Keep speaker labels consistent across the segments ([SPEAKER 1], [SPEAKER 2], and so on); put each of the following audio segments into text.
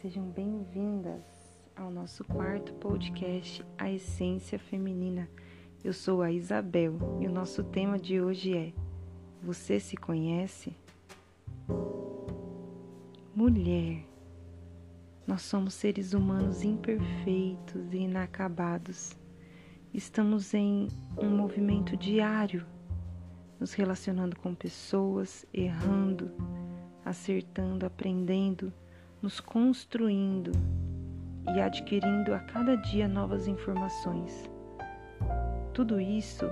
[SPEAKER 1] sejam bem-vindas ao nosso quarto podcast, A Essência Feminina. Eu sou a Isabel e o nosso tema de hoje é: Você se conhece? Mulher, nós somos seres humanos imperfeitos e inacabados. Estamos em um movimento diário, nos relacionando com pessoas, errando, acertando, aprendendo nos construindo e adquirindo a cada dia novas informações. Tudo isso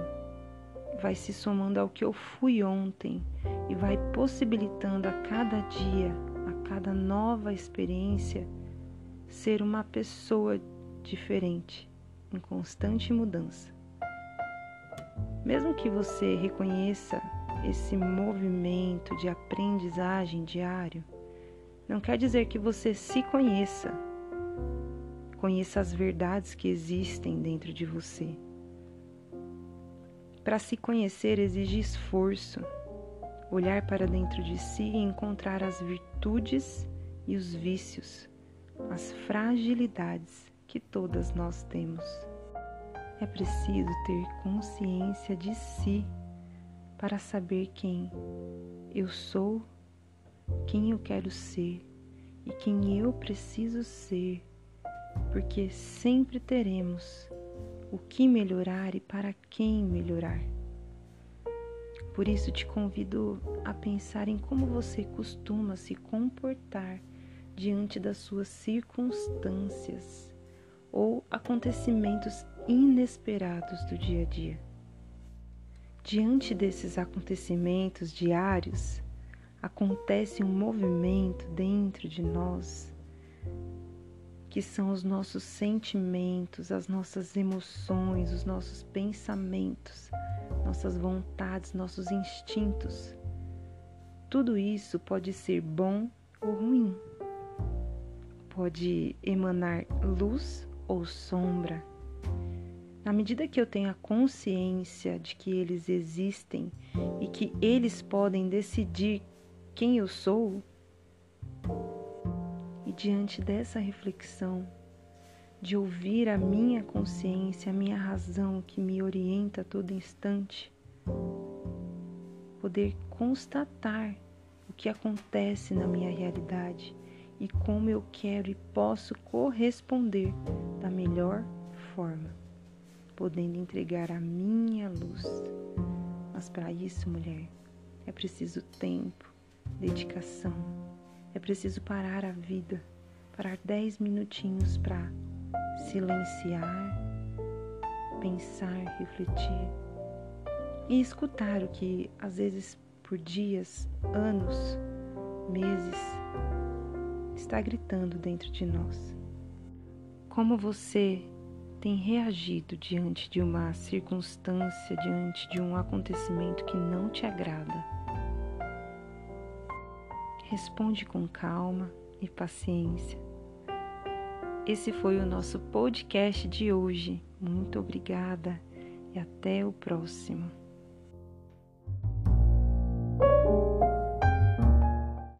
[SPEAKER 1] vai se somando ao que eu fui ontem e vai possibilitando a cada dia, a cada nova experiência, ser uma pessoa diferente, em constante mudança. Mesmo que você reconheça esse movimento de aprendizagem diário, não quer dizer que você se conheça, conheça as verdades que existem dentro de você. Para se conhecer exige esforço, olhar para dentro de si e encontrar as virtudes e os vícios, as fragilidades que todas nós temos. É preciso ter consciência de si para saber quem eu sou quem eu quero ser e quem eu preciso ser, porque sempre teremos o que melhorar e para quem melhorar. Por isso te convido a pensar em como você costuma se comportar diante das suas circunstâncias ou acontecimentos inesperados do dia a dia. Diante desses acontecimentos diários, acontece um movimento dentro de nós, que são os nossos sentimentos, as nossas emoções, os nossos pensamentos, nossas vontades, nossos instintos. Tudo isso pode ser bom ou ruim. Pode emanar luz ou sombra. Na medida que eu tenho a consciência de que eles existem e que eles podem decidir quem eu sou? E diante dessa reflexão, de ouvir a minha consciência, a minha razão que me orienta a todo instante, poder constatar o que acontece na minha realidade e como eu quero e posso corresponder da melhor forma, podendo entregar a minha luz. Mas para isso, mulher, é preciso tempo, dedicação. É preciso parar a vida, parar dez minutinhos para silenciar, pensar, refletir e escutar o que às vezes por dias, anos, meses está gritando dentro de nós. Como você tem reagido diante de uma circunstância, diante de um acontecimento que não te agrada? Responde com calma e paciência. Esse foi o nosso podcast de hoje. Muito obrigada e até o próximo.